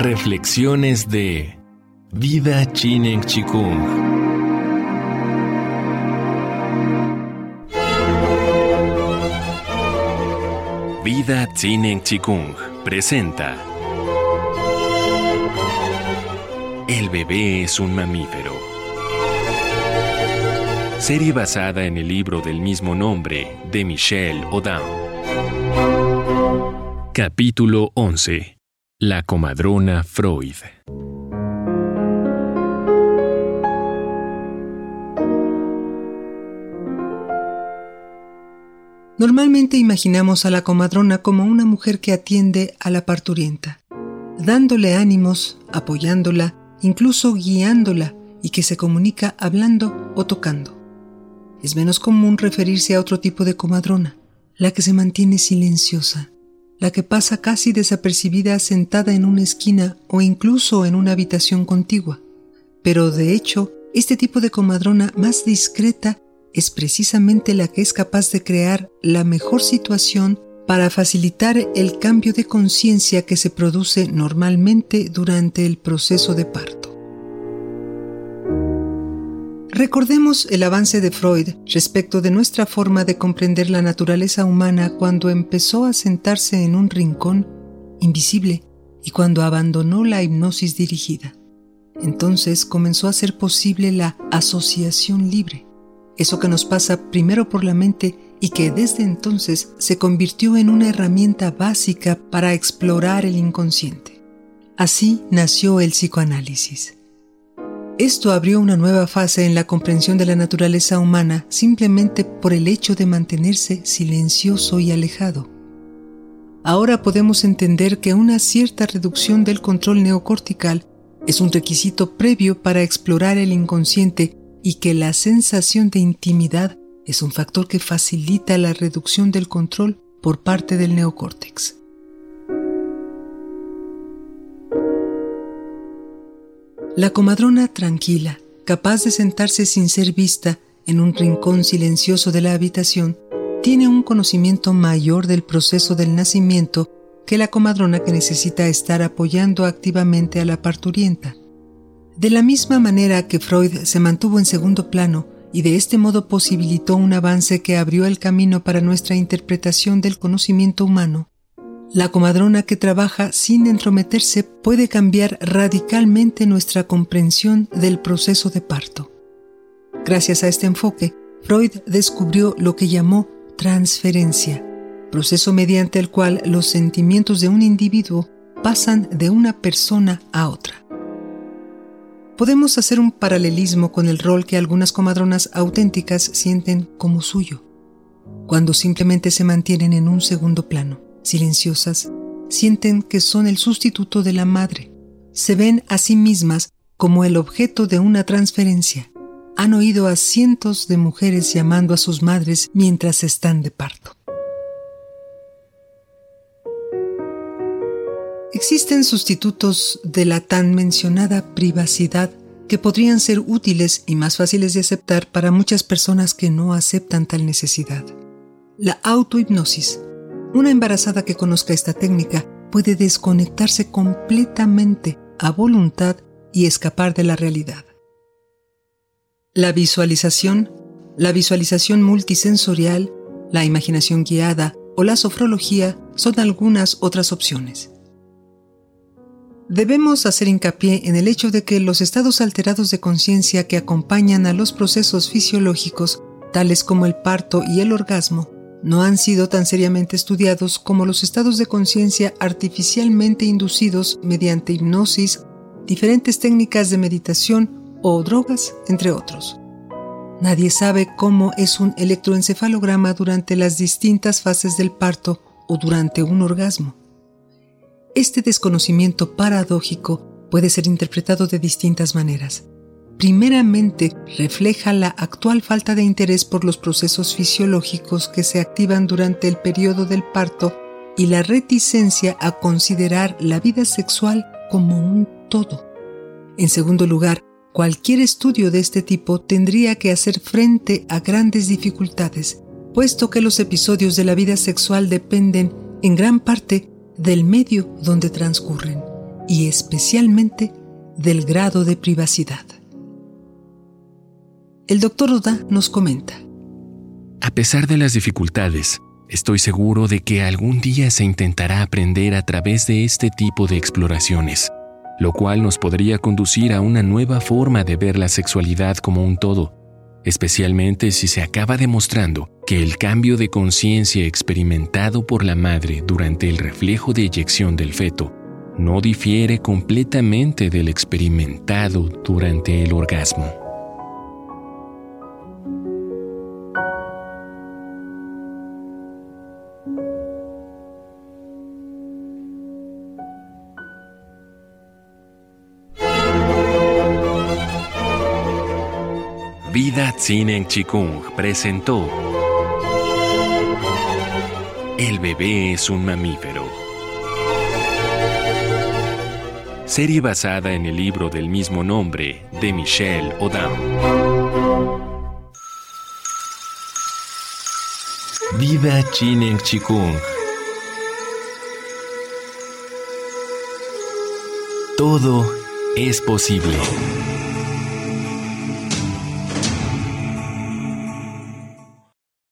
Reflexiones de Vida Chinen Chikung. Vida Chinen Chikung presenta El bebé es un mamífero. Serie basada en el libro del mismo nombre de Michelle Odin. Capítulo 11 la comadrona Freud. Normalmente imaginamos a la comadrona como una mujer que atiende a la parturienta, dándole ánimos, apoyándola, incluso guiándola y que se comunica hablando o tocando. Es menos común referirse a otro tipo de comadrona, la que se mantiene silenciosa, la que pasa casi desapercibida sentada en una esquina o incluso en una habitación contigua. Pero de hecho, este tipo de comadrona más discreta es precisamente la que es capaz de crear la mejor situación para facilitar el cambio de conciencia que se produce normalmente durante el proceso de parto. Recordemos el avance de Freud respecto de nuestra forma de comprender la naturaleza humana cuando empezó a sentarse en un rincón invisible y cuando abandonó la hipnosis dirigida. Entonces comenzó a ser posible la asociación libre, eso que nos pasa primero por la mente y que desde entonces se convirtió en una herramienta básica para explorar el inconsciente. Así nació el psicoanálisis. Esto abrió una nueva fase en la comprensión de la naturaleza humana simplemente por el hecho de mantenerse silencioso y alejado. Ahora podemos entender que una cierta reducción del control neocortical es un requisito previo para explorar el inconsciente y que la sensación de intimidad es un factor que facilita la reducción del control por parte del neocórtex. La comadrona tranquila, capaz de sentarse sin ser vista en un rincón silencioso de la habitación, tiene un conocimiento mayor del proceso del nacimiento que la comadrona que necesita estar apoyando activamente a la parturienta. De la misma manera que Freud se mantuvo en segundo plano y de este modo posibilitó un avance que abrió el camino para nuestra interpretación del conocimiento humano, la comadrona que trabaja sin entrometerse puede cambiar radicalmente nuestra comprensión del proceso de parto. Gracias a este enfoque, Freud descubrió lo que llamó transferencia, proceso mediante el cual los sentimientos de un individuo pasan de una persona a otra. Podemos hacer un paralelismo con el rol que algunas comadronas auténticas sienten como suyo, cuando simplemente se mantienen en un segundo plano silenciosas, sienten que son el sustituto de la madre. Se ven a sí mismas como el objeto de una transferencia. Han oído a cientos de mujeres llamando a sus madres mientras están de parto. Existen sustitutos de la tan mencionada privacidad que podrían ser útiles y más fáciles de aceptar para muchas personas que no aceptan tal necesidad. La autohipnosis una embarazada que conozca esta técnica puede desconectarse completamente a voluntad y escapar de la realidad. La visualización, la visualización multisensorial, la imaginación guiada o la sofrología son algunas otras opciones. Debemos hacer hincapié en el hecho de que los estados alterados de conciencia que acompañan a los procesos fisiológicos, tales como el parto y el orgasmo, no han sido tan seriamente estudiados como los estados de conciencia artificialmente inducidos mediante hipnosis, diferentes técnicas de meditación o drogas, entre otros. Nadie sabe cómo es un electroencefalograma durante las distintas fases del parto o durante un orgasmo. Este desconocimiento paradójico puede ser interpretado de distintas maneras primeramente refleja la actual falta de interés por los procesos fisiológicos que se activan durante el periodo del parto y la reticencia a considerar la vida sexual como un todo. En segundo lugar, cualquier estudio de este tipo tendría que hacer frente a grandes dificultades, puesto que los episodios de la vida sexual dependen en gran parte del medio donde transcurren y especialmente del grado de privacidad. El doctor Oda nos comenta. A pesar de las dificultades, estoy seguro de que algún día se intentará aprender a través de este tipo de exploraciones, lo cual nos podría conducir a una nueva forma de ver la sexualidad como un todo, especialmente si se acaba demostrando que el cambio de conciencia experimentado por la madre durante el reflejo de eyección del feto no difiere completamente del experimentado durante el orgasmo. Vida Tsinen Chikung presentó El bebé es un mamífero. Serie basada en el libro del mismo nombre de Michelle Odam. Vida Chinen Chikung. Todo es posible.